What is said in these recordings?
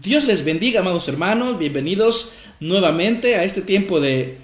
Dios les bendiga, amados hermanos. Bienvenidos nuevamente a este tiempo de,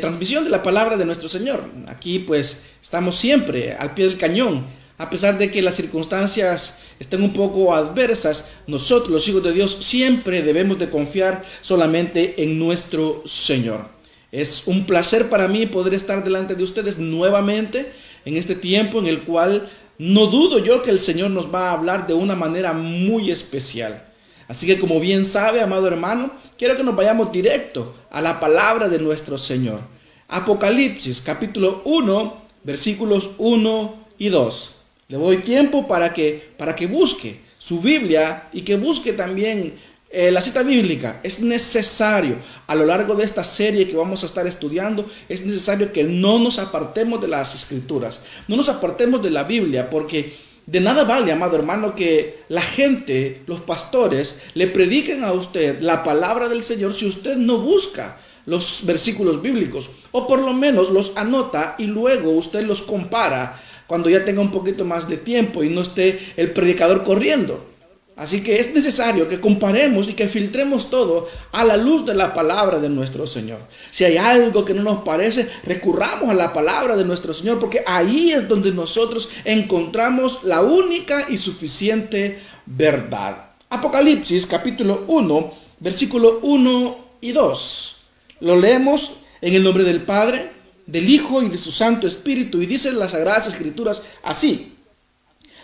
transmisión de la palabra de nuestro Señor. Aquí pues estamos siempre al pie del cañón. A pesar de que las circunstancias estén un poco adversas, nosotros los hijos de Dios siempre debemos de confiar solamente en nuestro Señor. Es un placer para mí poder estar delante de ustedes nuevamente en este tiempo en el cual no dudo yo que el Señor nos va a hablar de una manera muy especial. Así que como bien sabe, amado hermano, quiero que nos vayamos directo a la palabra de nuestro Señor. Apocalipsis capítulo 1, versículos 1 y 2. Le doy tiempo para que, para que busque su Biblia y que busque también eh, la cita bíblica. Es necesario a lo largo de esta serie que vamos a estar estudiando, es necesario que no nos apartemos de las escrituras, no nos apartemos de la Biblia, porque de nada vale, amado hermano, que la gente, los pastores, le prediquen a usted la palabra del Señor si usted no busca los versículos bíblicos o por lo menos los anota y luego usted los compara cuando ya tenga un poquito más de tiempo y no esté el predicador corriendo. Así que es necesario que comparemos y que filtremos todo a la luz de la palabra de nuestro Señor. Si hay algo que no nos parece, recurramos a la palabra de nuestro Señor, porque ahí es donde nosotros encontramos la única y suficiente verdad. Apocalipsis capítulo 1, versículo 1 y 2. Lo leemos en el nombre del Padre, del Hijo y de su Santo Espíritu, y dicen las Sagradas Escrituras así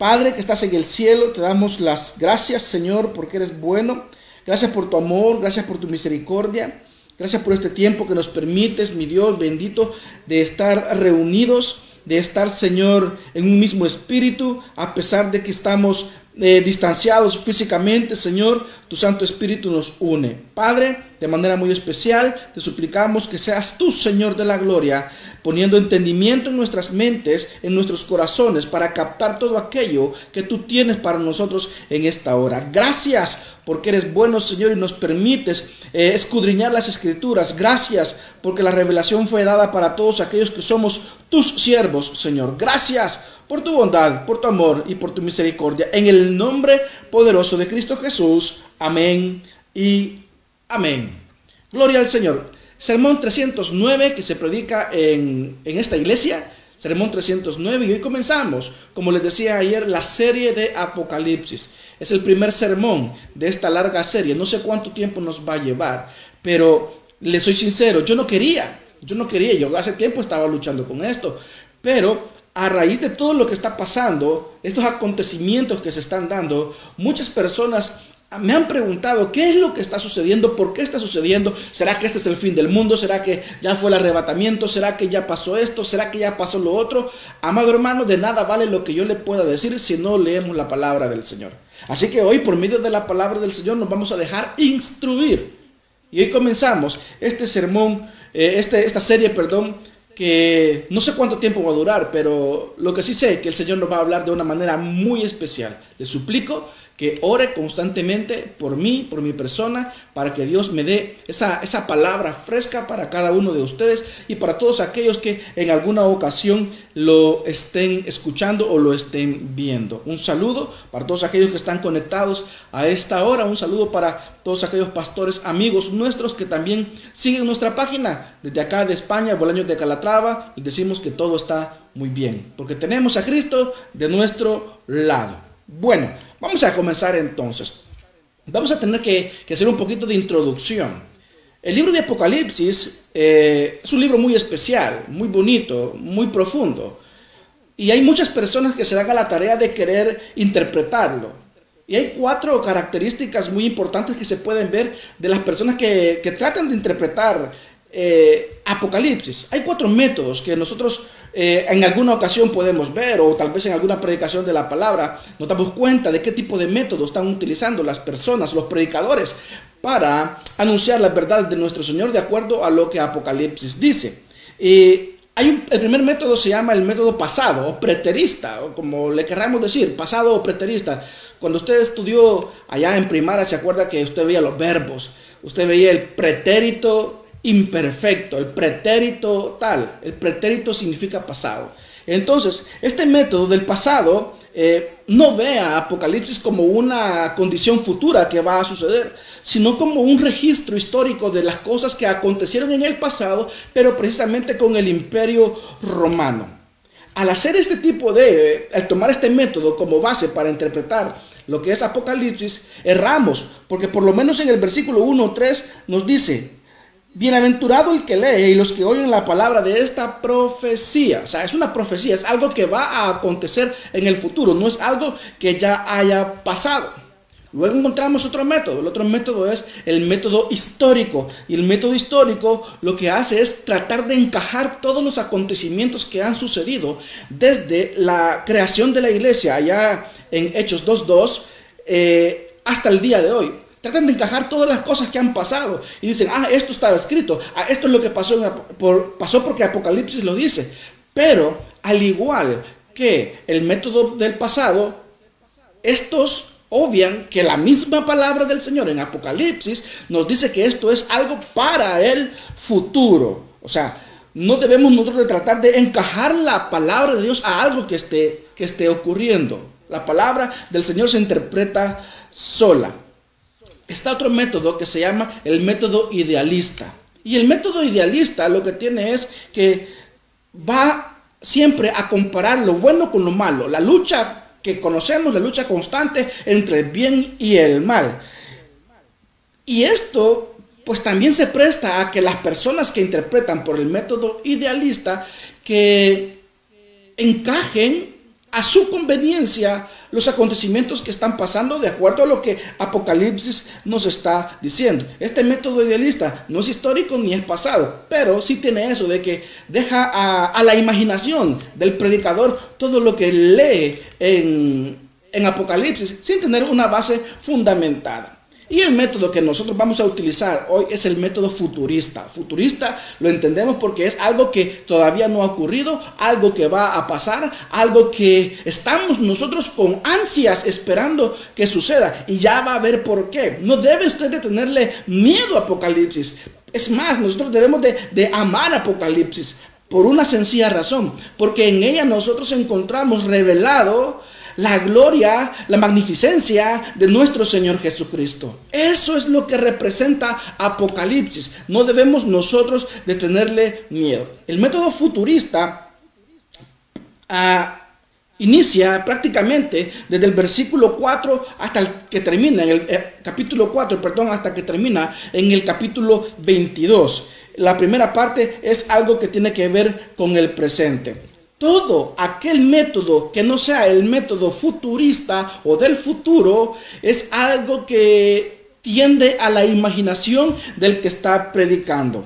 Padre que estás en el cielo, te damos las gracias, Señor, porque eres bueno. Gracias por tu amor, gracias por tu misericordia. Gracias por este tiempo que nos permites, mi Dios bendito, de estar reunidos, de estar, Señor, en un mismo espíritu, a pesar de que estamos eh, distanciados físicamente, Señor, tu Santo Espíritu nos une. Padre, de manera muy especial, te suplicamos que seas tú, Señor de la gloria, poniendo entendimiento en nuestras mentes, en nuestros corazones, para captar todo aquello que tú tienes para nosotros en esta hora. Gracias porque eres bueno, Señor, y nos permites eh, escudriñar las escrituras. Gracias porque la revelación fue dada para todos aquellos que somos tus siervos, Señor. Gracias por tu bondad, por tu amor y por tu misericordia. En el nombre poderoso de Cristo Jesús. Amén y amén. Gloria al Señor. Sermón 309 que se predica en, en esta iglesia. Sermón 309 y hoy comenzamos, como les decía ayer, la serie de Apocalipsis. Es el primer sermón de esta larga serie. No sé cuánto tiempo nos va a llevar, pero le soy sincero, yo no quería, yo no quería, yo hace tiempo estaba luchando con esto, pero a raíz de todo lo que está pasando, estos acontecimientos que se están dando, muchas personas me han preguntado qué es lo que está sucediendo, por qué está sucediendo, será que este es el fin del mundo, será que ya fue el arrebatamiento, será que ya pasó esto, será que ya pasó lo otro. Amado hermano, de nada vale lo que yo le pueda decir si no leemos la palabra del Señor. Así que hoy por medio de la palabra del Señor nos vamos a dejar instruir. Y hoy comenzamos este sermón, eh, este, esta serie, perdón, que no sé cuánto tiempo va a durar, pero lo que sí sé es que el Señor nos va a hablar de una manera muy especial. Le suplico que ore constantemente por mí, por mi persona, para que Dios me dé esa, esa palabra fresca para cada uno de ustedes y para todos aquellos que en alguna ocasión lo estén escuchando o lo estén viendo. Un saludo para todos aquellos que están conectados a esta hora, un saludo para todos aquellos pastores amigos nuestros que también siguen nuestra página desde acá de España, Bolaños de Calatrava, y decimos que todo está muy bien, porque tenemos a Cristo de nuestro lado. Bueno, Vamos a comenzar entonces. Vamos a tener que, hacer un poquito de introducción. El libro de Apocalipsis eh, es un libro muy especial, muy bonito, muy profundo. Y hay muchas personas que se dan a la tarea de querer interpretarlo. Y hay cuatro características muy importantes que se pueden ver de las personas que, tratan de interpretar eh, Apocalipsis. Hay cuatro métodos que nosotros eh, en alguna ocasión podemos ver o tal vez en alguna predicación de la palabra nos damos cuenta de qué tipo de métodos están utilizando las personas, los predicadores para anunciar la verdad de nuestro Señor de acuerdo a lo que Apocalipsis dice. Hay el primer método se llama el método pasado o preterista, o como le querramos decir, pasado o preterista. Cuando usted estudió allá en primaria, se acuerda que usted veía los verbos, usted veía el pretérito imperfecto, el pretérito tal, el pretérito significa pasado. Entonces, este método del pasado eh, no ve a Apocalipsis como una condición futura que va a suceder, sino como un registro histórico de las cosas que acontecieron en el pasado, pero precisamente con el imperio romano. Al hacer este tipo de, al tomar este método como base para interpretar lo que es Apocalipsis, erramos, porque por lo menos en el versículo 1 o 3 nos dice, Bienaventurado el que lee y los que oyen la palabra de esta profecía. O sea, es una profecía, es algo que va a acontecer en el futuro, no es algo que ya haya pasado. Luego encontramos otro método. El otro método es el método histórico. Y el método histórico lo que hace es tratar de encajar todos los acontecimientos que han sucedido desde la creación de la iglesia, allá en Hechos 2.2, eh, hasta el día de hoy. Tratan de encajar todas las cosas que han pasado y dicen, ah, esto estaba escrito, ah, esto es lo que pasó, por, pasó porque Apocalipsis lo dice. Pero al igual que el método del pasado, estos obvian que la misma palabra del Señor en Apocalipsis nos dice que esto es algo para el futuro. O sea, no debemos nosotros tratar de encajar la palabra de Dios a algo que esté, que esté ocurriendo. La palabra del Señor se interpreta sola. Está otro método que se llama el método idealista. Y el método idealista lo que tiene es que va siempre a comparar lo bueno con lo malo, la lucha que conocemos, la lucha constante entre el bien y el mal. Y esto pues también se presta a que las personas que interpretan por el método idealista que encajen a su conveniencia los acontecimientos que están pasando de acuerdo a lo que Apocalipsis nos está diciendo. Este método idealista no es histórico ni es pasado, pero sí tiene eso de que deja a, la imaginación del predicador todo lo que lee en, en Apocalipsis sin tener una base fundamentada. Y el método que nosotros vamos a utilizar hoy es el método futurista. Futurista lo entendemos porque es algo que todavía no ha ocurrido, algo que va a pasar, algo que estamos nosotros con ansias esperando que suceda. Y ya va a ver por qué. No debe usted tenerle miedo a Apocalipsis. Es más, nosotros debemos de, de amar Apocalipsis por una sencilla razón. Porque en ella nosotros encontramos revelado la gloria, la magnificencia de nuestro Señor Jesucristo. Eso es lo que representa Apocalipsis. No debemos nosotros de tenerle miedo. El método futurista ah, inicia prácticamente desde el versículo 4 hasta el que termina, en el eh, capítulo 4, perdón, hasta que termina en el capítulo 22. La primera parte es algo que tiene que ver con el presente todo aquel método que no sea el método futurista o del futuro es algo que tiende a la imaginación del que está predicando.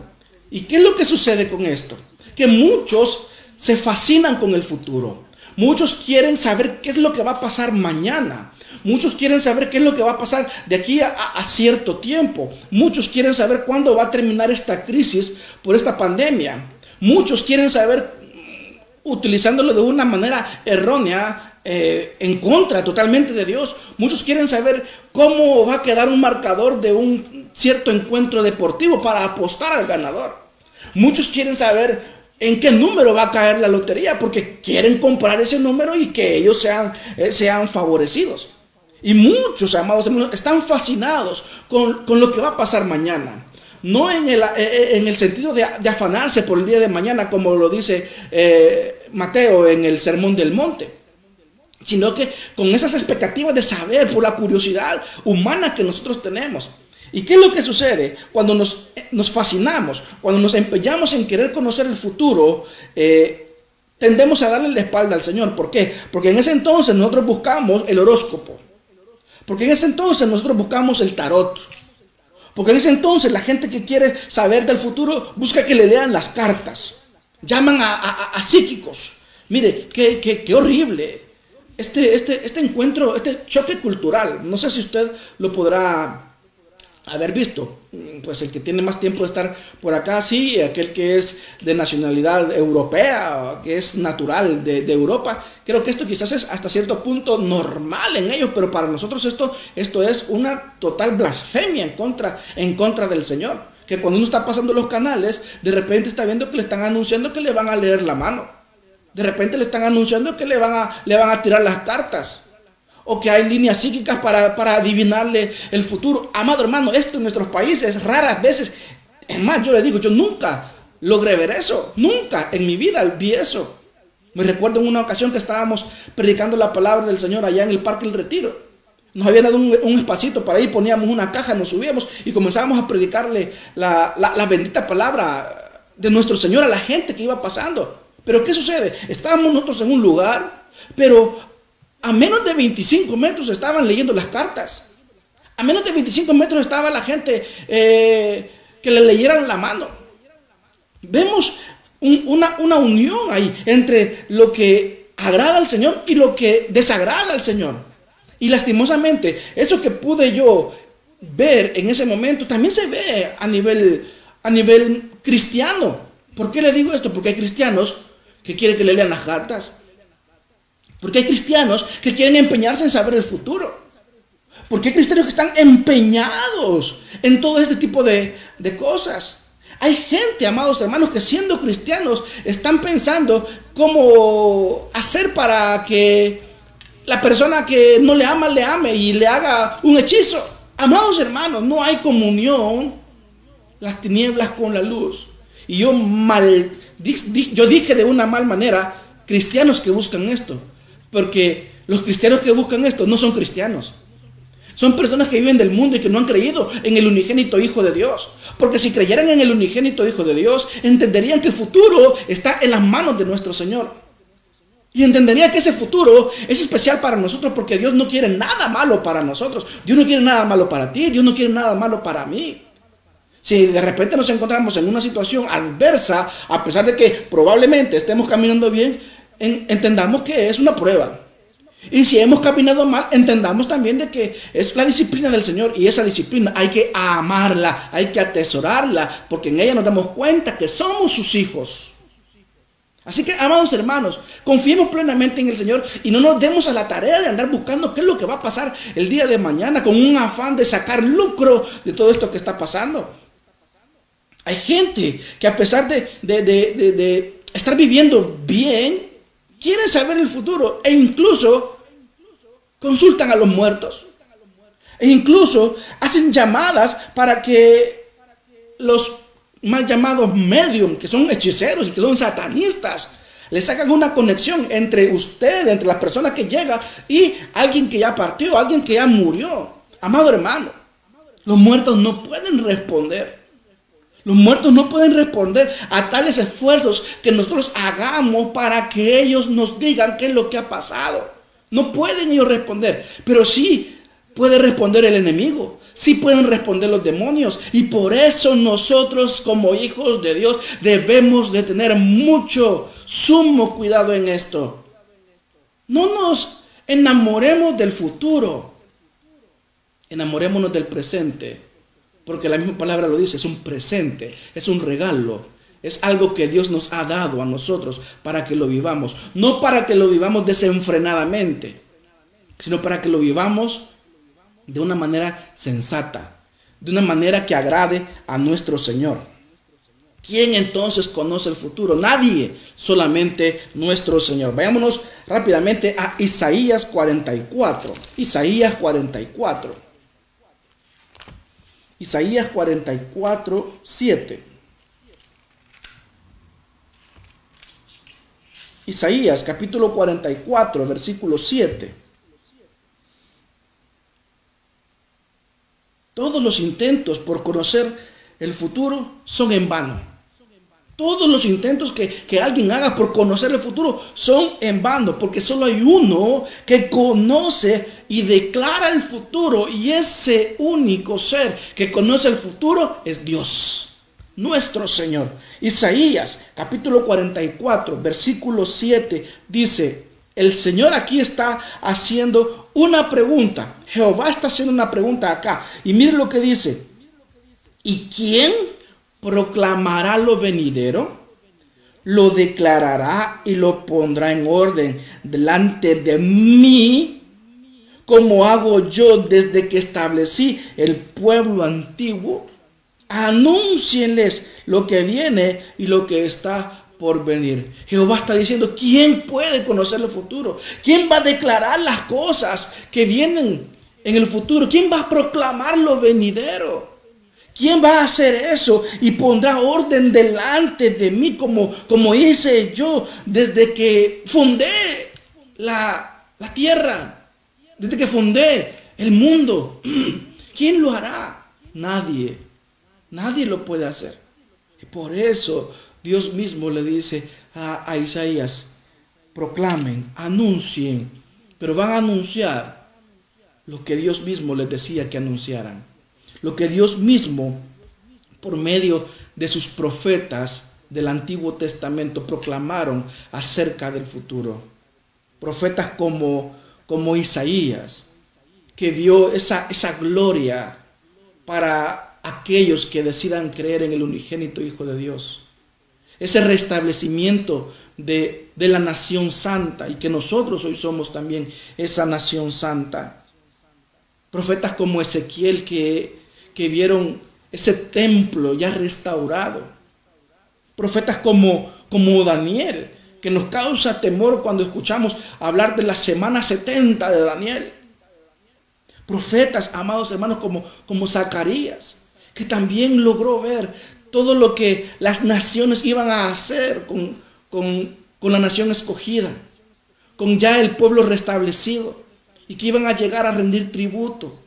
¿Y qué es lo que sucede con esto? Que muchos se fascinan con el futuro. Muchos quieren saber qué es lo que va a pasar mañana. Muchos quieren saber qué es lo que va a pasar de aquí a, cierto tiempo. Muchos quieren saber cuándo va a terminar esta crisis por esta pandemia. Muchos quieren saber utilizándolo de una manera errónea, eh, en contra totalmente de Dios. Muchos quieren saber cómo va a quedar un marcador de un cierto encuentro deportivo para apostar al ganador. Muchos quieren saber en qué número va a caer la lotería porque quieren comprar ese número y que ellos sean, eh, sean favorecidos. Y muchos, amados están fascinados con, con lo que va a pasar mañana no en el, eh, eh, en el sentido de, afanarse por el día de mañana, como lo dice eh, Mateo en el Sermón del Monte, sino que con esas expectativas de saber, por la curiosidad humana que nosotros tenemos. ¿Y qué es lo que sucede cuando nos, nos fascinamos, cuando nos empeñamos en querer conocer el futuro? tendemos a darle la espalda al Señor. ¿Por qué? Porque en ese entonces nosotros buscamos el horóscopo. Porque en ese entonces nosotros buscamos el tarot. Porque en ese entonces la gente que quiere saber del futuro busca que le lean las cartas. Llaman a, psíquicos. Mire, qué, qué, horrible. Este, este, este encuentro, este choque cultural, no sé si usted lo podrá haber visto. Pues el que tiene más tiempo de estar por acá, sí, aquel que es de nacionalidad europea, que es natural de, Europa, creo que esto quizás es hasta cierto punto normal en ellos, pero para nosotros esto, esto es una total blasfemia en contra, en contra del Señor. Que cuando uno está pasando los canales, de repente está viendo que le están anunciando que le van a leer la mano. De repente le están anunciando que le van a, le van a tirar las cartas o que hay líneas psíquicas para, adivinarle el futuro. Amado hermano, esto en nuestros países raras veces, es más, yo le digo, yo nunca logré ver eso, nunca en mi vida vi eso. Me recuerdo en una ocasión que estábamos predicando la palabra del Señor allá en el Parque El Retiro. Nos habían dado un, espacito para ahí, poníamos una caja, nos subíamos y comenzábamos a predicarle la, la bendita palabra de nuestro Señor a la gente que iba pasando. Pero ¿qué sucede? Estábamos nosotros en un lugar, pero a menos de 25 metros estaban leyendo las cartas. A menos de 25 metros estaba la gente eh, que le leyeran la mano. Vemos una, una unión ahí entre lo que agrada al Señor y lo que desagrada al Señor. Y lastimosamente, eso que pude yo ver en ese momento también se ve a nivel, a nivel cristiano. ¿Por qué le digo esto? Porque hay cristianos que quieren que le lean las cartas. Porque hay cristianos que quieren empeñarse en saber el futuro. Porque hay cristianos que están empeñados en todo este tipo de, cosas. Hay gente, amados hermanos, que siendo cristianos están pensando cómo hacer para que la persona que no le ama le ame y le haga un hechizo. Amados hermanos, no hay comunión las tinieblas con la luz. Y yo mal, yo dije de una mal manera, cristianos que buscan esto. Porque los cristianos que buscan esto no son cristianos. Son personas que viven del mundo y que no han creído en el unigénito Hijo de Dios. Porque si creyeran en el unigénito Hijo de Dios, entenderían que el futuro está en las manos de nuestro Señor. Y entenderían que ese futuro es especial para nosotros porque Dios no quiere nada malo para nosotros. Dios no quiere nada malo para ti, Dios no quiere nada malo para mí. Si de repente nos encontramos en una situación adversa, a pesar de que probablemente estemos caminando bien, entendamos que es una prueba. Y si hemos caminado mal, entendamos también de que es la disciplina del Señor y esa disciplina hay que amarla, hay que atesorarla, porque en ella nos damos cuenta que somos sus hijos. Así que, amados hermanos, confiemos plenamente en el Señor y no nos demos a la tarea de andar buscando qué es lo que va a pasar el día de mañana con un afán de sacar lucro de todo esto que está pasando. Hay gente que a pesar de, de estar viviendo bien, quieren saber el futuro e incluso consultan a los muertos. E incluso hacen llamadas para que los mal llamados medium, que son hechiceros y que son satanistas, le sacan una conexión entre usted, entre las personas que llega y alguien que ya partió, alguien que ya murió. Amado hermano, los muertos no pueden responder. Los muertos no pueden responder a tales esfuerzos que nosotros hagamos para que ellos nos digan qué es lo que ha pasado. No pueden ellos responder, pero sí puede responder el enemigo. Sí pueden responder los demonios. Y por eso nosotros como hijos de Dios debemos de tener mucho, sumo cuidado en esto. No nos enamoremos del futuro. Enamorémonos del presente porque la misma palabra lo dice, es un presente, es un regalo, es algo que Dios nos ha dado a nosotros para que lo vivamos. No para que lo vivamos desenfrenadamente, sino para que lo vivamos de una manera sensata, de una manera que agrade a nuestro Señor. ¿Quién entonces conoce el futuro? Nadie, solamente nuestro Señor. Vayámonos rápidamente a Isaías 44. Isaías 44. Isaías 44, 7. Isaías capítulo 44, versículo 7. Todos los intentos por conocer el futuro son en vano. Todos los intentos que, alguien haga por conocer el futuro son en vano, porque solo hay uno que conoce y declara el futuro, y ese único ser que conoce el futuro es Dios, nuestro Señor. Isaías capítulo 44, versículo 7 dice, el Señor aquí está haciendo una pregunta. Jehová está haciendo una pregunta acá. Y mire lo que dice. ¿Y quién proclamará lo venidero? Lo declarará y lo pondrá en orden delante de mí, como hago yo desde que establecí el pueblo antiguo. Anúncienles lo que viene y lo que está por venir. Jehová está diciendo, ¿quién puede conocer el futuro? ¿Quién va a declarar las cosas que vienen en el futuro? ¿Quién va a proclamar lo venidero? ¿Quién va a hacer eso y pondrá orden delante de mí como, como hice yo desde que fundé la, la tierra, desde que fundé el mundo? ¿Quién lo hará? Nadie. Nadie lo puede hacer. Y por eso Dios mismo le dice a, a Isaías, proclamen, anuncien, pero van a anunciar lo que Dios mismo les decía que anunciaran lo que Dios mismo, por medio de sus profetas del Antiguo Testamento, proclamaron acerca del futuro. Profetas como, como Isaías, que vio esa, esa gloria para aquellos que decidan creer en el unigénito Hijo de Dios. Ese restablecimiento de, de, la nación santa y que nosotros hoy somos también esa nación santa. Profetas como Ezequiel que que vieron ese templo ya restaurado. Profetas como, como Daniel, que nos causa temor cuando escuchamos hablar de la semana 70 de Daniel. Profetas, amados hermanos, como, como Zacarías, que también logró ver todo lo que las naciones iban a hacer con, con, con la nación escogida, con ya el pueblo restablecido, y que iban a llegar a rendir tributo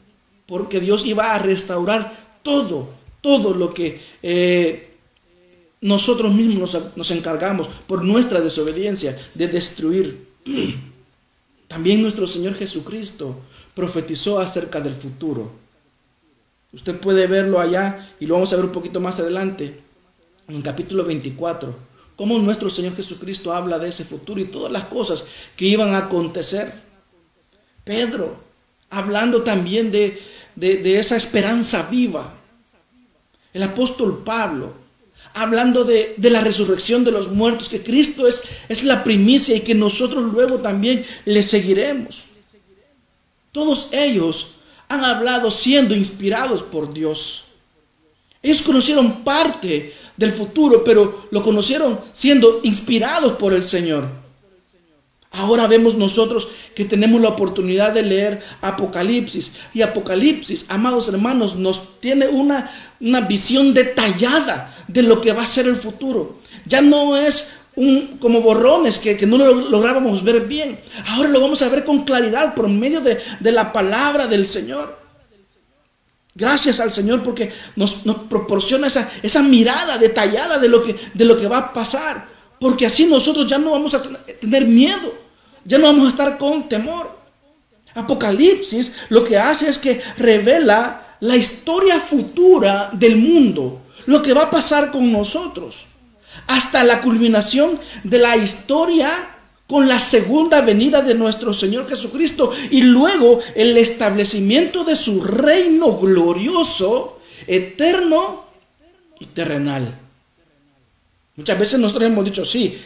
porque Dios iba a restaurar todo, todo lo que eh, nosotros mismos nos, nos encargamos por nuestra desobediencia de destruir. También nuestro Señor Jesucristo profetizó acerca del futuro. Usted puede verlo allá y lo vamos a ver un poquito más adelante, en el capítulo 24, cómo nuestro Señor Jesucristo habla de ese futuro y todas las cosas que iban a acontecer. Pedro, hablando también de, de, esa esperanza viva. El apóstol Pablo, hablando de, la resurrección de los muertos, que Cristo es, es la primicia y que nosotros luego también le seguiremos. Todos ellos han hablado siendo inspirados por Dios. Ellos conocieron parte del futuro, pero lo conocieron siendo inspirados por el Señor. Ahora vemos nosotros que tenemos la oportunidad de leer Apocalipsis. Y Apocalipsis, amados hermanos, nos tiene una, una visión detallada de lo que va a ser el futuro. Ya no es un, como borrones que, no lo lográbamos ver bien. Ahora lo vamos a ver con claridad por medio de, la palabra del Señor. Gracias al Señor porque nos, proporciona esa, esa, mirada detallada de lo, que, de lo que va a pasar. Porque así nosotros ya no vamos a tener miedo. Ya no vamos a estar con temor. Apocalipsis lo que hace es que revela la historia futura del mundo, lo que va a pasar con nosotros, hasta la culminación de la historia con la segunda venida de nuestro Señor Jesucristo y luego el establecimiento de su reino glorioso, eterno y terrenal. Muchas veces nosotros hemos dicho, sí,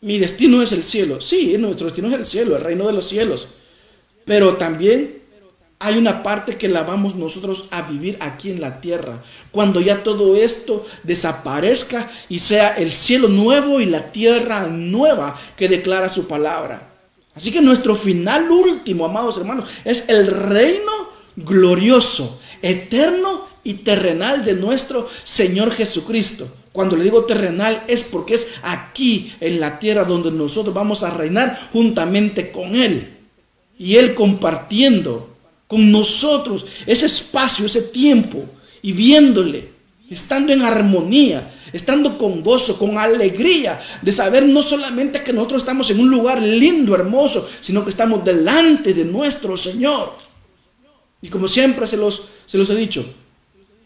mi destino es el cielo. Sí, nuestro destino es el cielo, el reino de los cielos. Pero también hay una parte que la vamos nosotros a vivir aquí en la tierra. Cuando ya todo esto desaparezca y sea el cielo nuevo y la tierra nueva que declara su palabra. Así que nuestro final último, amados hermanos, es el reino glorioso, eterno y terrenal de nuestro Señor Jesucristo. Cuando le digo terrenal es porque es aquí en la tierra donde nosotros vamos a reinar juntamente con Él. Y Él compartiendo con nosotros ese espacio, ese tiempo y viéndole, estando en armonía, estando con gozo, con alegría de saber no solamente que nosotros estamos en un lugar lindo, hermoso, sino que estamos delante de nuestro Señor. Y como siempre se los, se los he dicho,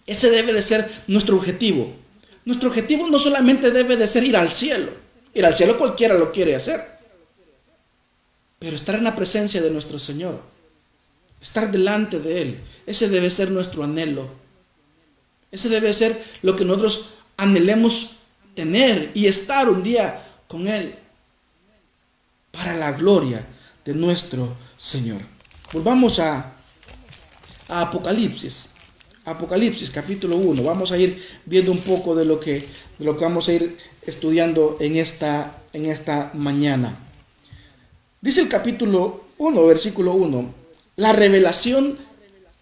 ese debe de ser nuestro objetivo nuestro objetivo no solamente debe de ser ir al cielo. Ir al cielo cualquiera lo quiere hacer. Pero estar en la presencia de nuestro Señor. Estar delante de Él. Ese debe ser nuestro anhelo. Ese debe ser lo que nosotros anhelemos tener y estar un día con Él para la gloria de nuestro Señor. Volvamos a, a Apocalipsis. Apocalipsis capítulo 1. Vamos a ir viendo un poco de lo que, de lo que vamos a ir estudiando en esta, en esta mañana. Dice el capítulo 1, versículo 1, la revelación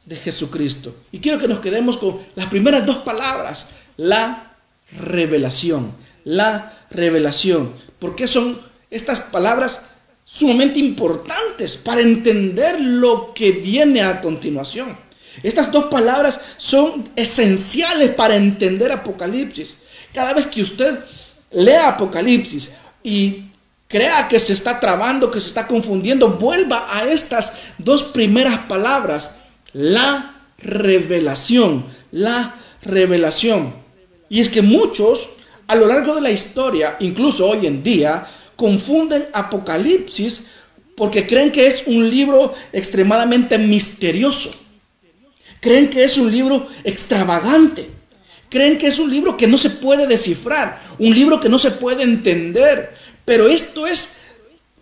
de Jesucristo. Y quiero que nos quedemos con las primeras dos palabras, la revelación, la revelación. Porque son estas palabras sumamente importantes para entender lo que viene a continuación. Estas dos palabras son esenciales para entender Apocalipsis. Cada vez que usted lea Apocalipsis y crea que se está trabando, que se está confundiendo, vuelva a estas dos primeras palabras. La revelación, la revelación. Y es que muchos a lo largo de la historia, incluso hoy en día, confunden Apocalipsis porque creen que es un libro extremadamente misterioso. Creen que es un libro extravagante. Creen que es un libro que no se puede descifrar, un libro que no se puede entender. Pero esto es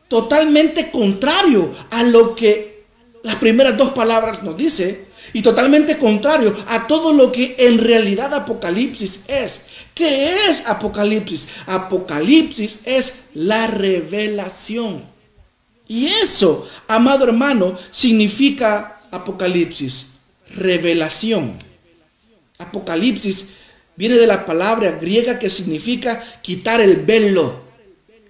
totalmente contrario a lo que las primeras dos palabras nos dice y totalmente contrario a todo lo que en realidad Apocalipsis es. ¿Qué es Apocalipsis? Apocalipsis es la revelación. Y eso, amado hermano, significa Apocalipsis, revelación. Apocalipsis viene de la palabra griega que significa quitar el velo.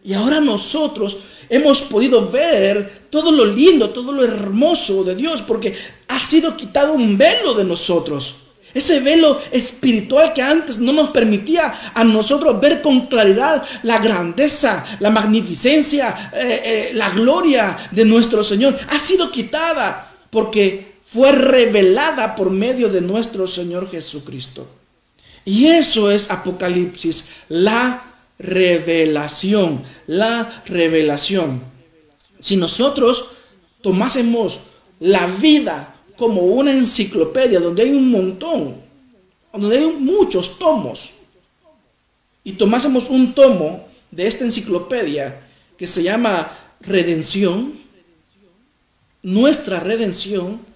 Y ahora nosotros hemos podido ver todo lo lindo, todo lo hermoso de Dios, porque ha sido quitado un velo de nosotros. Ese velo espiritual que antes no nos permitía a nosotros ver con claridad la grandeza, la magnificencia, eh, eh, la gloria de nuestro Señor, ha sido quitada porque fue revelada por medio de nuestro Señor Jesucristo. Y eso es Apocalipsis, la revelación, la revelación. Si nosotros tomásemos la vida como una enciclopedia donde hay un montón, donde hay muchos tomos, y tomásemos un tomo de esta enciclopedia que se llama Redención, nuestra redención,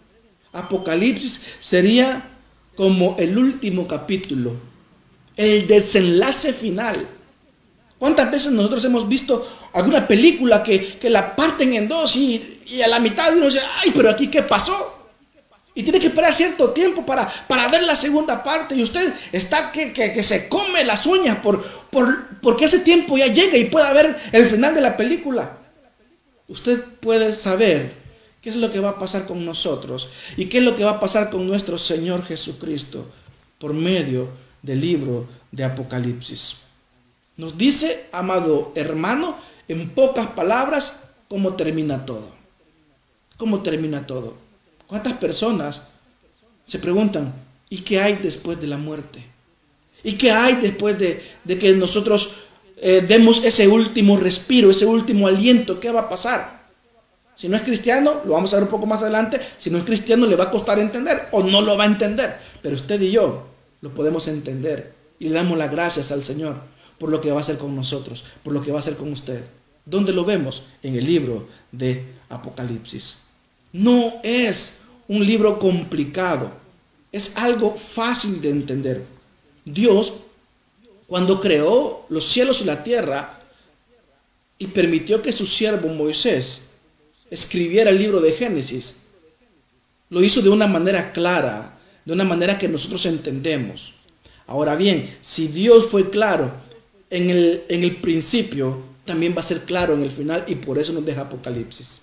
Apocalipsis sería como el último capítulo, el desenlace final ¿Cuántas veces nosotros hemos visto alguna película que, la parten en dos y, a la mitad uno dice, ay, pero aquí qué pasó? Y tiene que esperar cierto tiempo para, para ver la segunda parte. Y usted está que, que, se come las uñas por, por, porque ese tiempo ya llega y pueda ver el final de la película. Usted puede saber qué es lo que va a pasar con nosotros y qué es lo que va a pasar con nuestro Señor Jesucristo por medio del libro de Apocalipsis. Nos dice, amado hermano, en pocas palabras, cómo termina todo. ¿Cómo termina todo? ¿Cuántas personas se preguntan, ¿y qué hay después de la muerte? ¿Y qué hay después de, que nosotros eh, demos ese último respiro, ese último aliento? ¿Qué va a pasar? Si no es cristiano, lo vamos a ver un poco más adelante, si no es cristiano le va a costar entender o no lo va a entender. Pero usted y yo lo podemos entender y le damos las gracias al Señor por lo que va a hacer con nosotros, por lo que va a hacer con usted. ¿Dónde lo vemos? En el libro de Apocalipsis. No es un libro complicado, es algo fácil de entender. Dios, cuando creó los cielos y la tierra y permitió que su siervo Moisés escribiera el libro de Génesis, lo hizo de una manera clara, de una manera que nosotros entendemos. Ahora bien, si Dios fue claro en el, en el principio, también va a ser claro en el final y por eso nos deja Apocalipsis.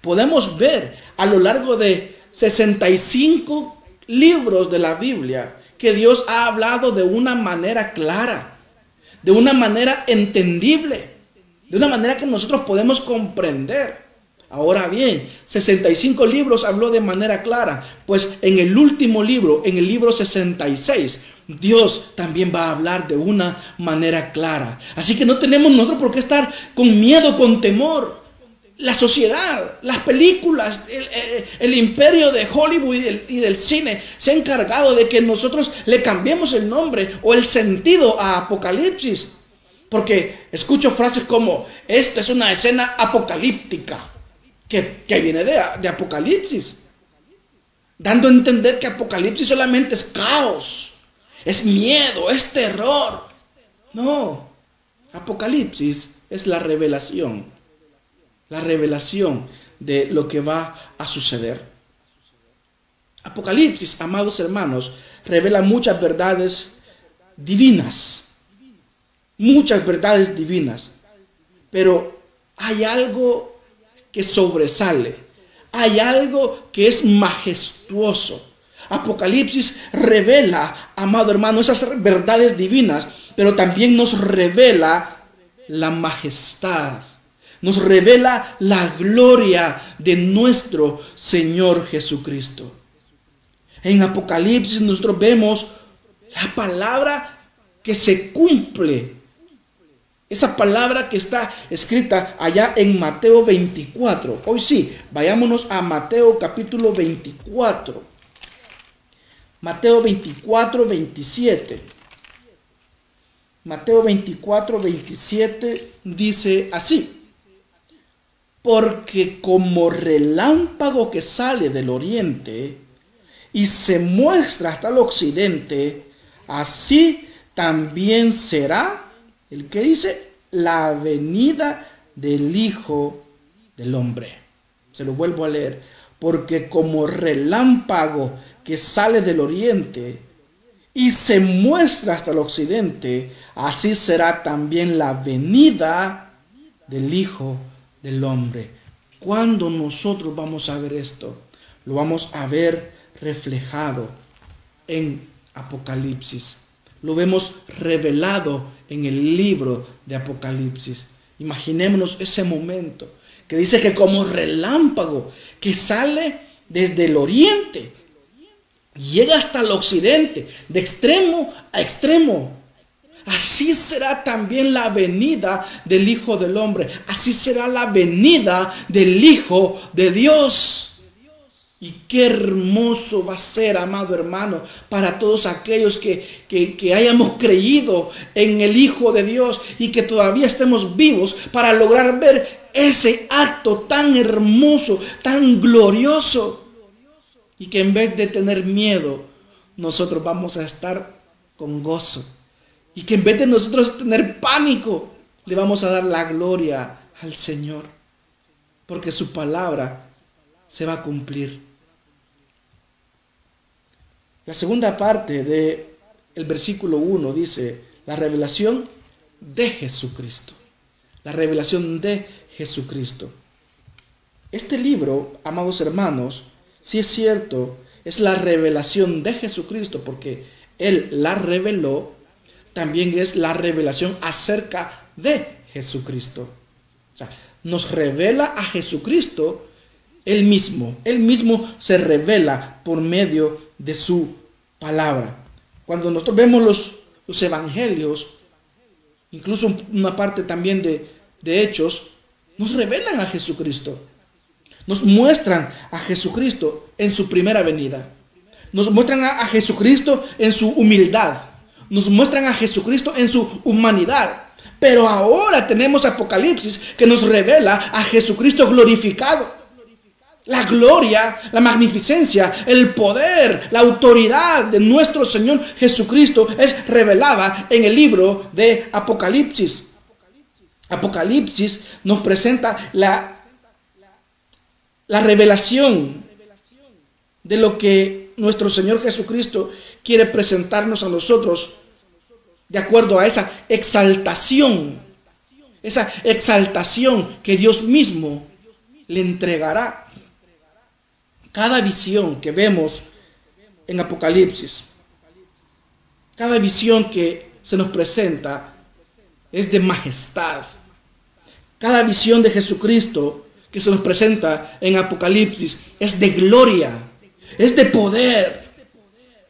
Podemos ver a lo largo de 65 libros de la Biblia que Dios ha hablado de una manera clara, de una manera entendible, de una manera que nosotros podemos comprender. Ahora bien, 65 libros habló de manera clara, pues en el último libro, en el libro 66, Dios también va a hablar de una manera clara. Así que no tenemos nosotros por qué estar con miedo, con temor. la sociedad, las películas, el, imperio de Hollywood y del, y del, cine se ha encargado de que nosotros le cambiemos el nombre o el sentido a Apocalipsis. Porque escucho frases como, esta es una escena apocalíptica, que, viene de, de Apocalipsis. Dando a entender que Apocalipsis solamente es caos, es miedo, es terror. No, Apocalipsis es la revelación la revelación de lo que va a suceder. Apocalipsis, amados hermanos, revela muchas verdades divinas, muchas verdades divinas, pero hay algo que sobresale, hay algo que es majestuoso. Apocalipsis revela, amado hermano, esas verdades divinas, pero también nos revela la majestad nos revela la gloria de nuestro Señor Jesucristo. En Apocalipsis nosotros vemos la palabra que se cumple. Esa palabra que está escrita allá en Mateo 24. Hoy sí, vayámonos a Mateo capítulo 24. Mateo 24, 27. Mateo 24, 27 dice así porque como relámpago que sale del oriente y se muestra hasta el occidente, así también será el que dice la venida del Hijo del Hombre. Se lo vuelvo a leer. Porque como relámpago que sale del oriente y se muestra hasta el occidente, así será también la venida del Hijo del hombre. ¿Cuándo nosotros vamos a ver esto? Lo vamos a ver reflejado en Apocalipsis. Lo vemos revelado en el libro de Apocalipsis. Imaginémonos ese momento que dice que como relámpago que sale desde el oriente, llega hasta el occidente, de extremo a extremo, Así será también la venida del Hijo del Hombre. Así será la venida del Hijo de Dios. Y qué hermoso va a ser, amado hermano, para todos aquellos que, que, hayamos creído en el Hijo de Dios y que todavía estemos vivos para lograr ver ese acto tan hermoso, tan glorioso. Y que en vez de tener miedo, nosotros vamos a estar con gozo y que en vez de nosotros tener pánico, le vamos a dar la gloria al Señor. Porque su palabra se va a cumplir. La segunda parte del el versículo 1 dice, la revelación de Jesucristo. La revelación de Jesucristo. Este libro, amados hermanos, si es cierto, es la revelación de Jesucristo porque Él la reveló también es la revelación acerca de Jesucristo. O sea, nos revela a Jesucristo él mismo. Él mismo se revela por medio de su palabra. Cuando nosotros vemos los, los evangelios, incluso una parte también de, de hechos, nos revelan a Jesucristo. Nos muestran a Jesucristo en su primera venida. Nos muestran a Jesucristo en su humildad nos muestran a Jesucristo en su humanidad. Pero ahora tenemos Apocalipsis que nos revela a Jesucristo glorificado. La gloria, la magnificencia, el poder, la autoridad de nuestro Señor Jesucristo es revelada en el libro de Apocalipsis. Apocalipsis nos presenta la, la revelación de lo que nuestro Señor Jesucristo quiere presentarnos a nosotros de acuerdo a esa exaltación, esa exaltación que Dios mismo le entregará. Cada visión que vemos en Apocalipsis, cada visión que se nos presenta es de majestad. Cada visión de Jesucristo que se nos presenta en Apocalipsis es de gloria, es de poder,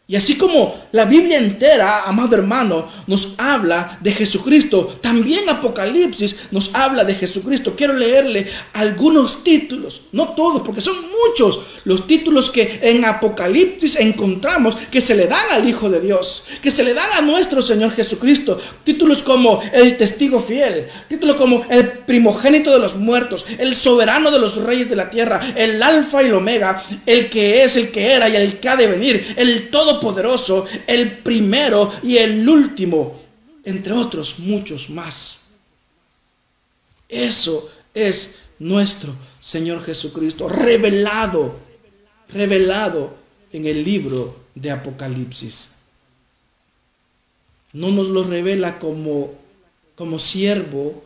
Y así como la Biblia entera, amado hermano, nos habla de Jesucristo, también Apocalipsis nos habla de Jesucristo. Quiero leerle algunos títulos, no todos, porque son muchos los títulos que en Apocalipsis encontramos que se le dan al Hijo de Dios, que se le dan a nuestro Señor Jesucristo. Títulos como el testigo fiel, títulos como el primogénito de los muertos, el soberano de los reyes de la tierra, el alfa y el omega, el que es, el que era y el que ha de venir, el todo poderoso, el primero y el último, entre otros muchos más. Eso es nuestro Señor Jesucristo, revelado, revelado en el libro de Apocalipsis. No nos lo revela como, como siervo,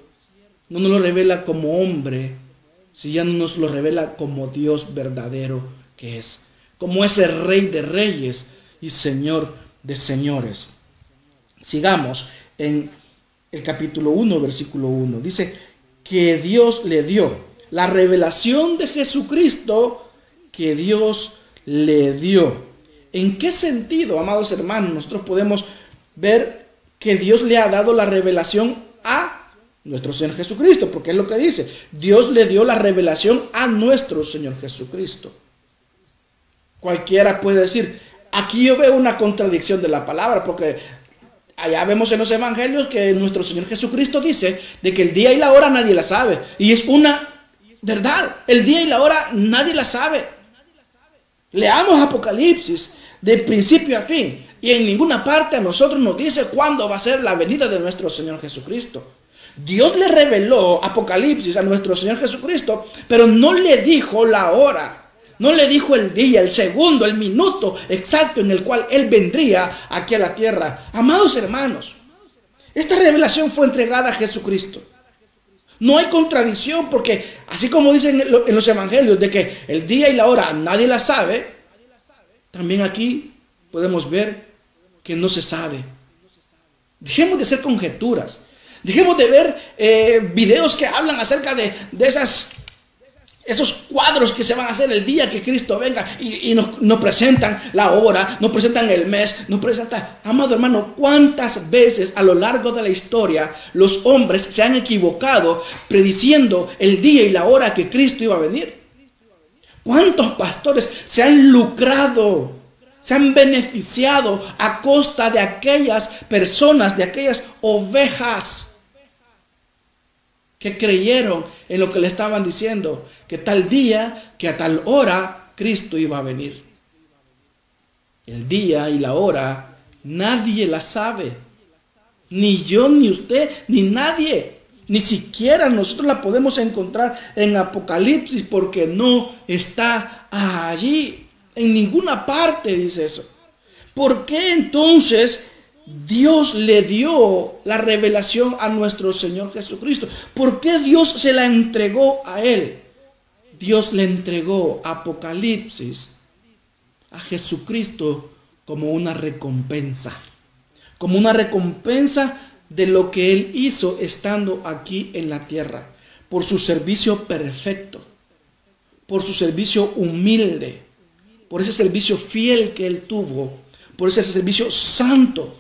no nos lo revela como hombre, si ya no nos lo revela como Dios verdadero que es, como ese rey de reyes, y Señor de señores. Sigamos en el capítulo 1, versículo 1. Dice que Dios le dio la revelación de Jesucristo que Dios le dio. ¿En qué sentido, amados hermanos, nosotros podemos ver que Dios le ha dado la revelación a nuestro Señor Jesucristo? Porque es lo que dice. Dios le dio la revelación a nuestro Señor Jesucristo. Cualquiera puede decir, aquí yo veo una contradicción de la palabra, porque allá vemos en los evangelios que nuestro Señor Jesucristo dice de que el día y la hora nadie la sabe. Y es una verdad, el día y la hora nadie la sabe. Leamos Apocalipsis de principio a fin. Y en ninguna parte a nosotros nos dice cuándo va a ser la venida de nuestro Señor Jesucristo. Dios le reveló Apocalipsis a nuestro Señor Jesucristo, pero no le dijo la hora. No le dijo el día, el segundo, el minuto exacto en el cual Él vendría aquí a la tierra. Amados hermanos, esta revelación fue entregada a Jesucristo. No hay contradicción porque así como dicen en los evangelios de que el día y la hora nadie la sabe, también aquí podemos ver que no se sabe. Dejemos de hacer conjeturas. Dejemos de ver eh, videos que hablan acerca de, de esas esos cuadros que se van a hacer el día que Cristo venga y, nos, presentan la hora, nos presentan el mes, nos presentan, amado hermano, cuántas veces a lo largo de la historia los hombres se han equivocado prediciendo el día y la hora que Cristo iba a venir. ¿Cuántos pastores se han lucrado, se han beneficiado a costa de aquellas personas, de aquellas ovejas? Que creyeron en lo que le estaban diciendo, que tal día, que a tal hora Cristo iba a venir. El día y la hora nadie la sabe. Ni yo, ni usted, ni nadie. Ni siquiera nosotros la podemos encontrar en Apocalipsis porque no está allí. En ninguna parte dice eso. ¿Por qué entonces Dios le dio la revelación a nuestro Señor Jesucristo. ¿Por qué Dios se la entregó a Él? Dios le entregó Apocalipsis a Jesucristo como una recompensa. Como una recompensa de lo que Él hizo estando aquí en la tierra. Por su servicio perfecto. Por su servicio humilde. Por ese servicio fiel que Él tuvo. Por ese servicio santo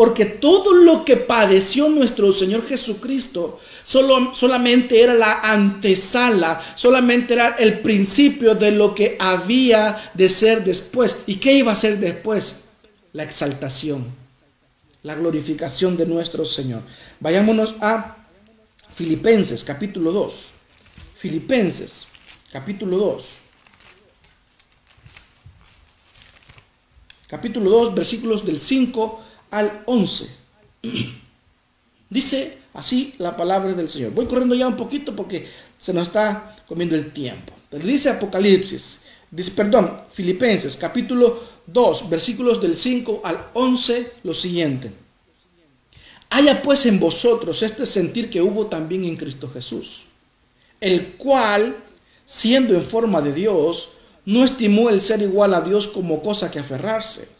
porque todo lo que padeció nuestro Señor Jesucristo solo, solamente era la antesala, solamente era el principio de lo que había de ser después. ¿Y qué iba a ser después? La exaltación, la glorificación de nuestro Señor. Vayámonos a Filipenses capítulo 2. Filipenses capítulo 2. Capítulo 2 versículos del 5 al 11. Dice así la palabra del Señor. Voy corriendo ya un poquito porque se nos está comiendo el tiempo. Dice Apocalipsis, dice, perdón, Filipenses capítulo 2, versículos del 5 al 11, lo siguiente. Haya pues en vosotros este sentir que hubo también en Cristo Jesús, el cual, siendo en forma de Dios, no estimó el ser igual a Dios como cosa que aferrarse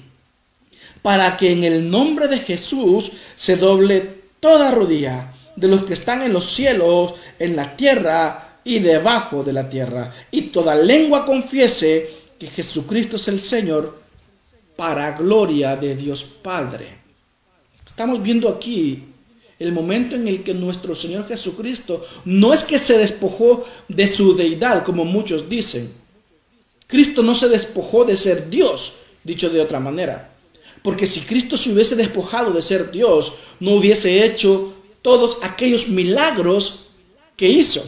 para que en el nombre de Jesús se doble toda rodilla de los que están en los cielos, en la tierra y debajo de la tierra, y toda lengua confiese que Jesucristo es el Señor, para gloria de Dios Padre. Estamos viendo aquí el momento en el que nuestro Señor Jesucristo no es que se despojó de su deidad, como muchos dicen. Cristo no se despojó de ser Dios, dicho de otra manera. Porque si Cristo se hubiese despojado de ser Dios, no hubiese hecho todos aquellos milagros que hizo.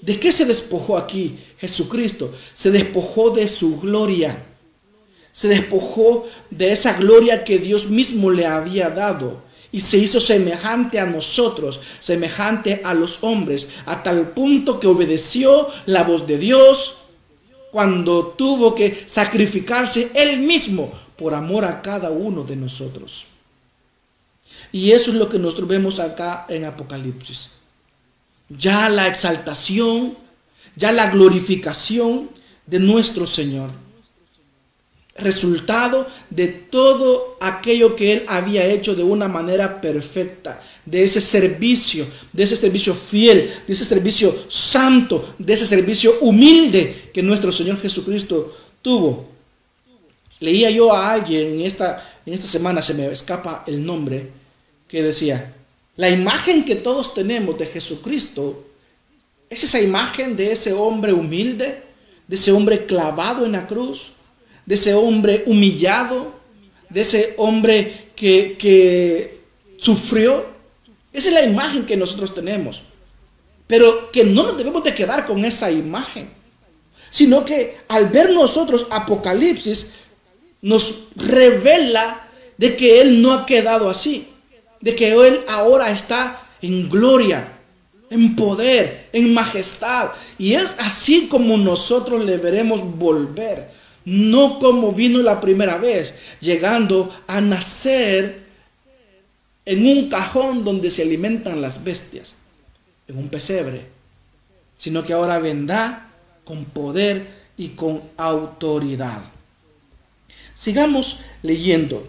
¿De qué se despojó aquí Jesucristo? Se despojó de su gloria. Se despojó de esa gloria que Dios mismo le había dado. Y se hizo semejante a nosotros, semejante a los hombres, a tal punto que obedeció la voz de Dios cuando tuvo que sacrificarse él mismo por amor a cada uno de nosotros. Y eso es lo que nosotros vemos acá en Apocalipsis. Ya la exaltación, ya la glorificación de nuestro Señor. Resultado de todo aquello que Él había hecho de una manera perfecta, de ese servicio, de ese servicio fiel, de ese servicio santo, de ese servicio humilde que nuestro Señor Jesucristo tuvo Leía yo a alguien en esta, en esta semana, se me escapa el nombre, que decía, la imagen que todos tenemos de Jesucristo es esa imagen de ese hombre humilde, de ese hombre clavado en la cruz, de ese hombre humillado, de ese hombre que, que sufrió. Esa es la imagen que nosotros tenemos. Pero que no nos debemos de quedar con esa imagen, sino que al ver nosotros Apocalipsis, nos revela de que Él no ha quedado así, de que Él ahora está en gloria, en poder, en majestad. Y es así como nosotros le veremos volver, no como vino la primera vez, llegando a nacer en un cajón donde se alimentan las bestias, en un pesebre, sino que ahora vendrá con poder y con autoridad. Sigamos leyendo.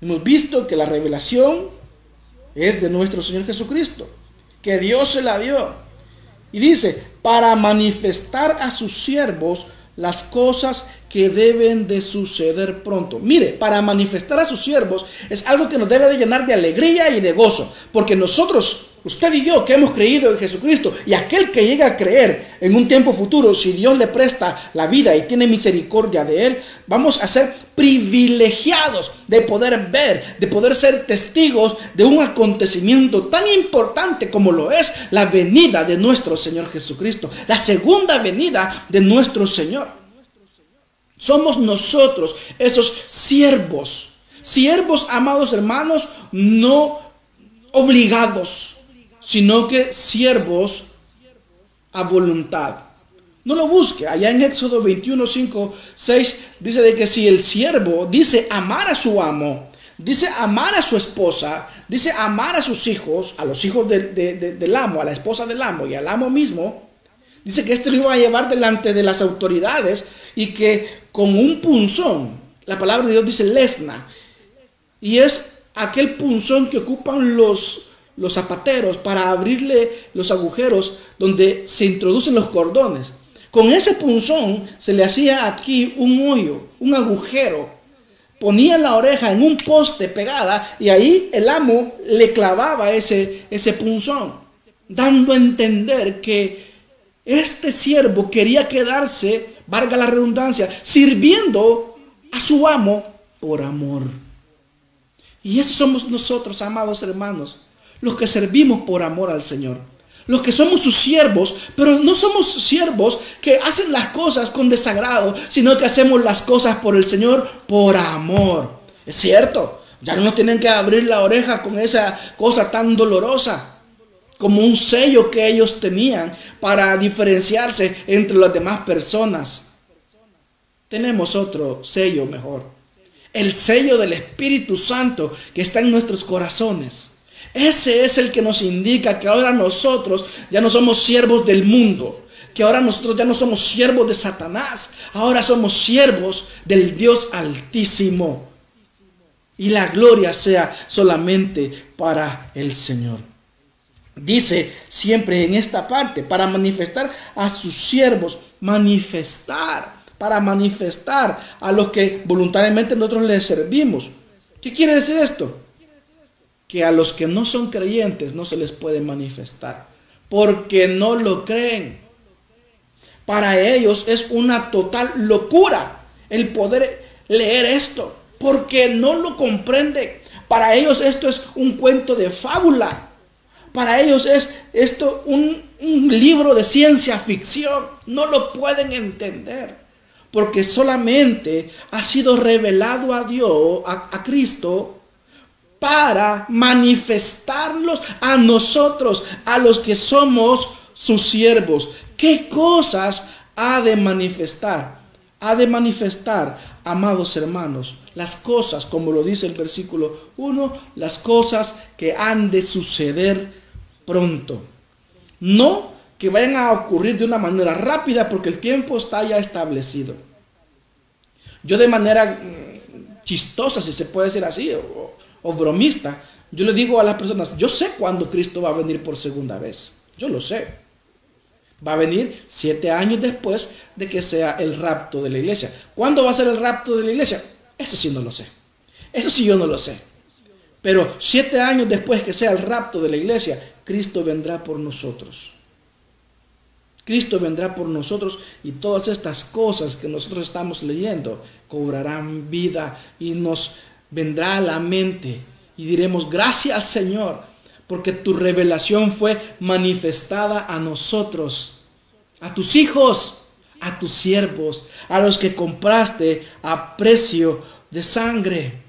Hemos visto que la revelación es de nuestro Señor Jesucristo, que Dios se la dio. Y dice, para manifestar a sus siervos las cosas que deben de suceder pronto. Mire, para manifestar a sus siervos es algo que nos debe de llenar de alegría y de gozo, porque nosotros Usted y yo que hemos creído en Jesucristo y aquel que llega a creer en un tiempo futuro, si Dios le presta la vida y tiene misericordia de él, vamos a ser privilegiados de poder ver, de poder ser testigos de un acontecimiento tan importante como lo es la venida de nuestro Señor Jesucristo, la segunda venida de nuestro Señor. Somos nosotros esos siervos, siervos amados hermanos, no obligados sino que siervos a voluntad. No lo busque. Allá en Éxodo 21, 5, 6 dice de que si el siervo dice amar a su amo, dice amar a su esposa, dice amar a sus hijos, a los hijos del amo, a la esposa del amo y al amo mismo, dice que este lo iba a llevar delante de las autoridades y que con un punzón, la palabra de Dios dice lesna, y es aquel punzón que ocupan los los zapateros para abrirle los agujeros donde se introducen los cordones. Con ese punzón se le hacía aquí un hoyo, un agujero. Ponía la oreja en un poste pegada y ahí el amo le clavaba ese, ese punzón, dando a entender que este siervo quería quedarse, valga la redundancia, sirviendo a su amo por amor. Y eso somos nosotros, amados hermanos los que servimos por amor al Señor. Los que somos sus siervos, pero no somos siervos que hacen las cosas con desagrado, sino que hacemos las cosas por el Señor por amor. Es cierto, ya no nos tienen que abrir la oreja con esa cosa tan dolorosa, como un sello que ellos tenían para diferenciarse entre las demás personas. Tenemos otro sello mejor. el sello del Espíritu Santo que está en nuestros corazones. Ese es el que nos indica que ahora nosotros ya no somos siervos del mundo, que ahora nosotros ya no somos siervos de Satanás, ahora somos siervos del Dios Altísimo. Y la gloria sea solamente para el Señor. Dice siempre en esta parte, para manifestar a sus siervos, manifestar, para manifestar a los que voluntariamente nosotros les servimos. ¿Qué quiere decir esto? Que a los que no son creyentes no se les puede manifestar, porque no lo creen. Para ellos es una total locura el poder leer esto, porque no lo comprende. Para ellos esto es un cuento de fábula. Para ellos es esto un, libro de ciencia ficción. No lo pueden entender. Porque solamente ha sido revelado a Dios, a, a Cristo, para manifestarlos a nosotros, a los que somos sus siervos. ¿Qué cosas ha de manifestar? Ha de manifestar, amados hermanos, las cosas, como lo dice el versículo 1, las cosas que han de suceder pronto. No que vayan a ocurrir de una manera rápida porque el tiempo está ya establecido. Yo de manera mm, chistosa, si se puede decir así, o bromista, yo le digo a las personas, yo sé cuándo Cristo va a venir por segunda vez. Yo lo sé. Va a venir siete años después de que sea el rapto de la iglesia. ¿Cuándo va a ser el rapto de la iglesia? Eso sí no lo sé. Eso sí yo no lo sé. Pero siete años después que sea el rapto de la iglesia, Cristo vendrá por nosotros. Cristo vendrá por nosotros y todas estas cosas que nosotros estamos leyendo cobrarán vida y nos vendrá a la mente y diremos, gracias Señor, porque tu revelación fue manifestada a nosotros, a tus hijos, a tus siervos, a los que compraste a precio de sangre.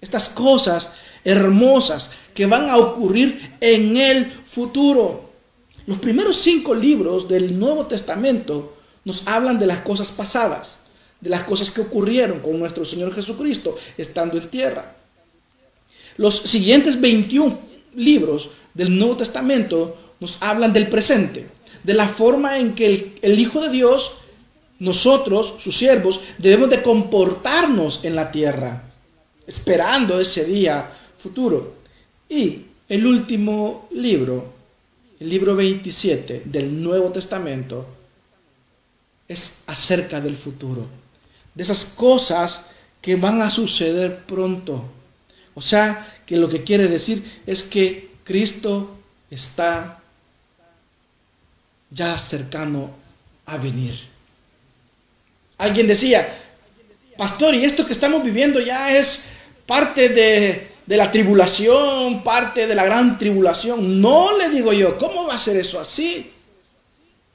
Estas cosas hermosas que van a ocurrir en el futuro. Los primeros cinco libros del Nuevo Testamento nos hablan de las cosas pasadas, de las cosas que ocurrieron con nuestro Señor Jesucristo estando en tierra. Los siguientes 21 libros del Nuevo Testamento nos hablan del presente, de la forma en que el, Hijo de Dios, nosotros, sus siervos, debemos de comportarnos en la tierra, esperando ese día futuro. Y el último libro, el libro 27 del Nuevo Testamento, es acerca del futuro, de esas cosas que van a suceder pronto. O sea, que lo que quiere decir es que Cristo está ya cercano a venir. Alguien decía, pastor, y esto que estamos viviendo ya es parte de, de, la tribulación, parte de la gran tribulación. No le digo yo, ¿cómo va a ser eso así?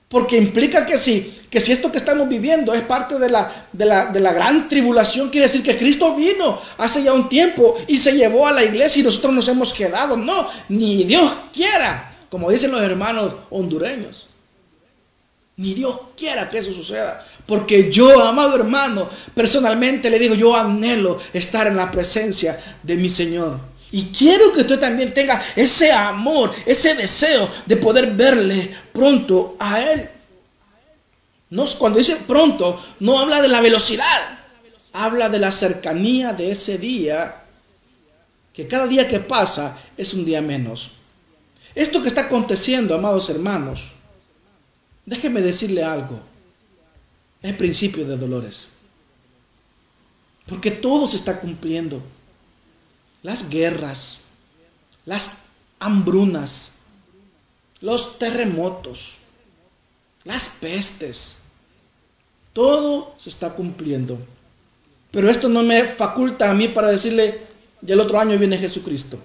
Porque implica que si, que si esto que estamos viviendo es parte de la, de, la, de la gran tribulación, quiere decir que Cristo vino hace ya un tiempo y se llevó a la iglesia y nosotros nos hemos quedado. No, ni Dios quiera, como dicen los hermanos hondureños. Ni Dios quiera que eso suceda. Porque yo, amado hermano, personalmente le digo, yo anhelo estar en la presencia de mi Señor. Y quiero que usted también tenga ese amor, ese deseo de poder verle pronto a Él. No, cuando dice pronto, no habla de la velocidad, habla de la cercanía de ese día, que cada día que pasa es un día menos. Esto que está aconteciendo, amados hermanos, déjeme decirle algo, es principio de dolores. Porque todo se está cumpliendo las guerras, las hambrunas, los terremotos, las pestes. Todo se está cumpliendo. Pero esto no me faculta a mí para decirle, ya el otro año viene Jesucristo.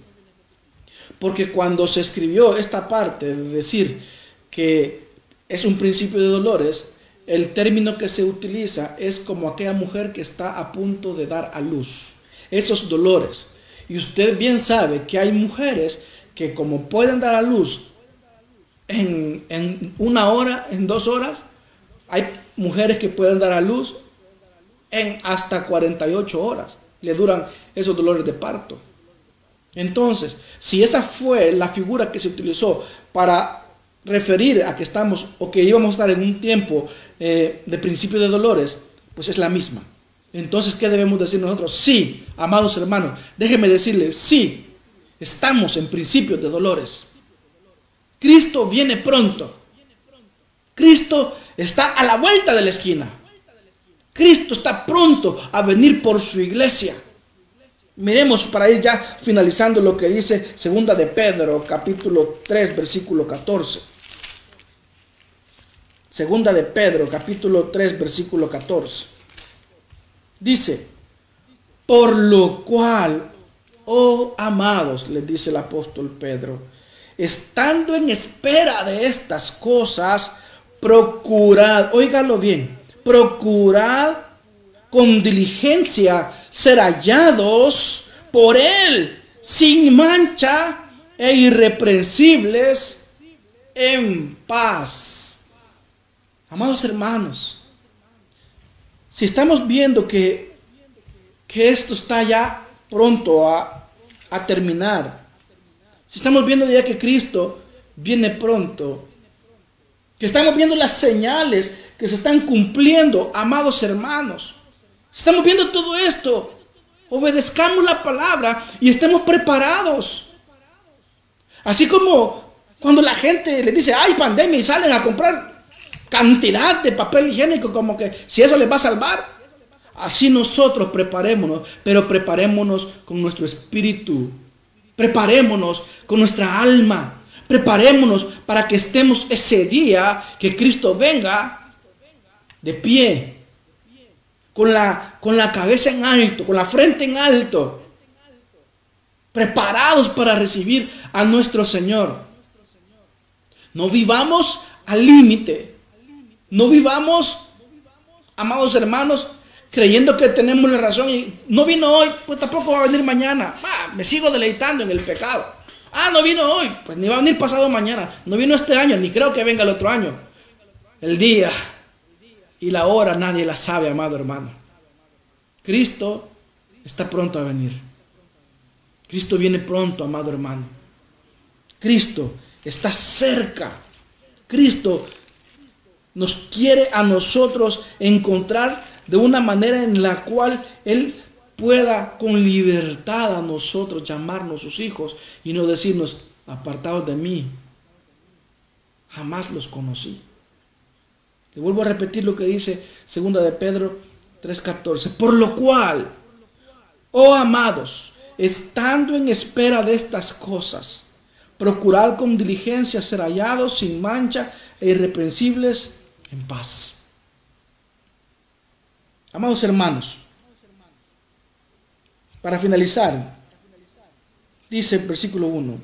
Porque cuando se escribió esta parte de decir que es un principio de dolores, el término que se utiliza es como aquella mujer que está a punto de dar a luz. Esos dolores. Y usted bien sabe que hay mujeres que como pueden dar a luz en, una hora, en dos horas, hay mujeres que pueden dar a luz en hasta 48 horas. Le duran esos dolores de parto. Entonces, si esa fue la figura que se utilizó para referir a que estamos o que íbamos a estar en un tiempo eh, de principio de dolores, pues es la misma. Entonces, ¿qué debemos decir nosotros? Sí, amados hermanos, déjenme decirles, sí, estamos en principio de dolores. Cristo viene pronto. Cristo está a la vuelta de la esquina. Cristo está pronto a venir por su iglesia. Miremos para ir ya finalizando lo que dice segunda de Pedro, capítulo 3, versículo 14. Segunda de Pedro, capítulo 3, versículo 14. Dice, por lo cual, oh amados, le dice el apóstol Pedro, estando en espera de estas cosas, procurad, óigalo bien, procurad con diligencia ser hallados por Él sin mancha e irreprensibles en paz. Amados hermanos, si estamos viendo que, que esto está ya pronto a, a terminar, si estamos viendo ya que Cristo viene pronto, que estamos viendo las señales que se están cumpliendo, amados hermanos, estamos viendo todo esto, obedezcamos la palabra y estemos preparados. Así como cuando la gente le dice, hay pandemia y salen a comprar cantidad de papel higiénico como que si eso les va a salvar. Así nosotros preparémonos, pero preparémonos con nuestro espíritu. Preparémonos con nuestra alma. Preparémonos para que estemos ese día que Cristo venga de pie, con la, con la cabeza en alto, con la frente en alto, preparados para recibir a nuestro Señor. No vivamos al límite. No vivamos, amados hermanos, creyendo que tenemos la razón y no vino hoy, pues tampoco va a venir mañana. me sigo deleitando en el pecado. Ah, no vino hoy, pues ni va a venir pasado mañana. No vino este año, ni creo que venga el otro año. El día y la hora nadie la sabe, amado hermano. Cristo está pronto a venir. Cristo viene pronto, amado hermano. Cristo está cerca. Cristo nos quiere a nosotros encontrar de una manera en la cual Él pueda con libertad a nosotros llamarnos sus hijos y no decirnos, apartados de mí, jamás los conocí. Le vuelvo a repetir lo que dice segunda de Pedro 3:14. Por lo cual, oh amados, estando en espera de estas cosas, procurad con diligencia ser hallados sin mancha e irreprensibles en paz. Amados hermanos, para finalizar, dice el versículo 1,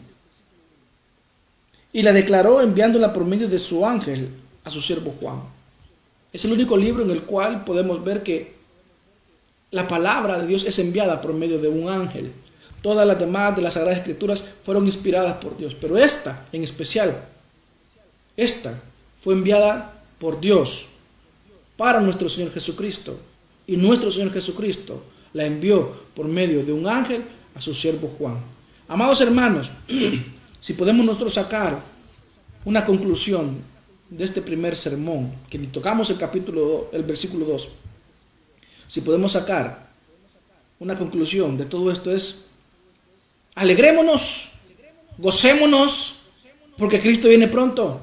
y la declaró enviándola por medio de su ángel a su siervo Juan es el único libro en el cual podemos ver que la palabra de Dios es enviada por medio de un ángel. Todas las demás de las Sagradas Escrituras fueron inspiradas por Dios, pero esta en especial, esta fue enviada por Dios para nuestro Señor Jesucristo. Y nuestro Señor Jesucristo la envió por medio de un ángel a su siervo Juan. Amados hermanos, si podemos nosotros sacar una conclusión de este primer sermón, que tocamos el capítulo, el versículo 2, si podemos sacar una conclusión de todo esto es, alegrémonos, gocémonos, porque Cristo viene pronto.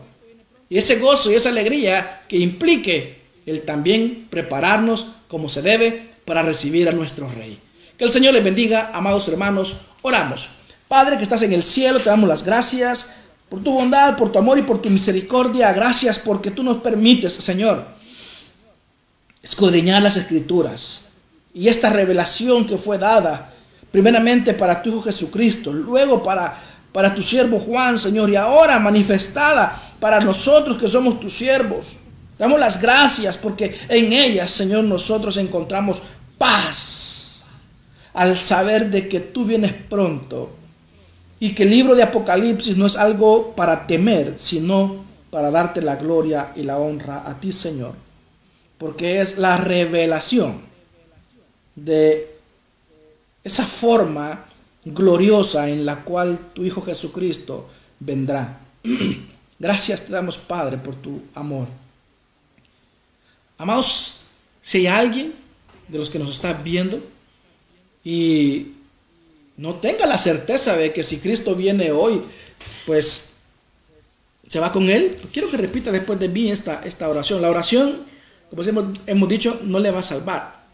Y ese gozo y esa alegría que implique el también prepararnos como se debe para recibir a nuestro Rey. Que el Señor les bendiga, amados hermanos, oramos. Padre que estás en el cielo, te damos las gracias por tu bondad, por tu amor y por tu misericordia. Gracias porque tú nos permites, Señor, escudriñar las escrituras. Y esta revelación que fue dada, primeramente para tu Hijo Jesucristo, luego para, para tu siervo Juan, Señor, y ahora manifestada para nosotros que somos tus siervos. Damos las gracias porque en ellas, Señor, nosotros encontramos paz al saber de que tú vienes pronto y que el libro de Apocalipsis no es algo para temer, sino para darte la gloria y la honra a ti, Señor. Porque es la revelación de esa forma gloriosa en la cual tu Hijo Jesucristo vendrá. Gracias te damos, Padre, por tu amor. Amados, si hay alguien de los que nos está viendo y no tenga la certeza de que si Cristo viene hoy, pues se va con él, quiero que repita después de mí esta, esta oración. La oración, como hemos, hemos dicho, no le va a salvar.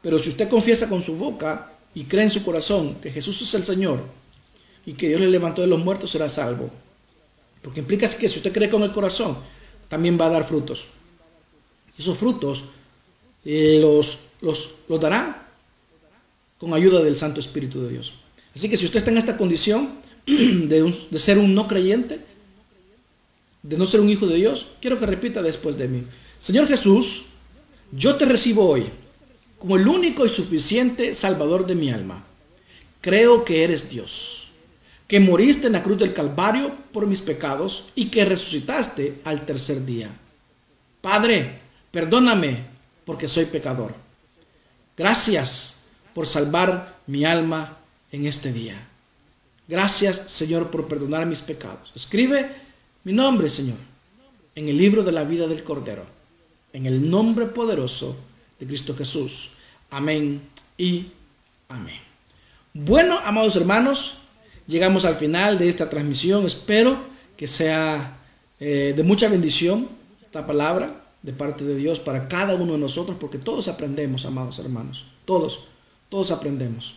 Pero si usted confiesa con su boca y cree en su corazón que Jesús es el Señor y que Dios le levantó de los muertos, será salvo. Porque implica que si usted cree con el corazón, también va a dar frutos. Esos frutos eh, los, los, los dará con ayuda del Santo Espíritu de Dios. Así que si usted está en esta condición de, de ser un no creyente, de no ser un hijo de Dios, quiero que repita después de mí. Señor Jesús, yo te recibo hoy como el único y suficiente Salvador de mi alma. Creo que eres Dios, que moriste en la cruz del Calvario por mis pecados y que resucitaste al tercer día. Padre, perdóname porque soy pecador. Gracias por salvar mi alma en este día. Gracias, Señor, por perdonar mis pecados. Escribe mi nombre, Señor, en el libro de la vida del Cordero, en el nombre poderoso de Cristo Jesús. Amén y amén. Bueno, amados hermanos, llegamos al final de esta transmisión. Espero que sea eh, de mucha bendición esta palabra de parte de Dios para cada uno de nosotros, porque todos aprendemos, amados hermanos. Todos, todos aprendemos.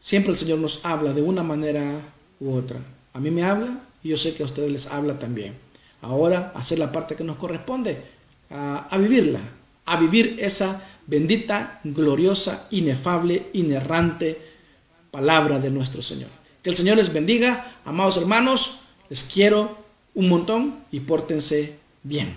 Siempre el Señor nos habla de una manera u otra. A mí me habla y yo sé que a ustedes les habla también. Ahora, hacer la parte que nos corresponde, a vivirla, a vivir esa bendita, gloriosa, inefable, inerrante palabra de nuestro Señor. Que el Señor les bendiga, amados hermanos, les quiero un montón y pórtense bien.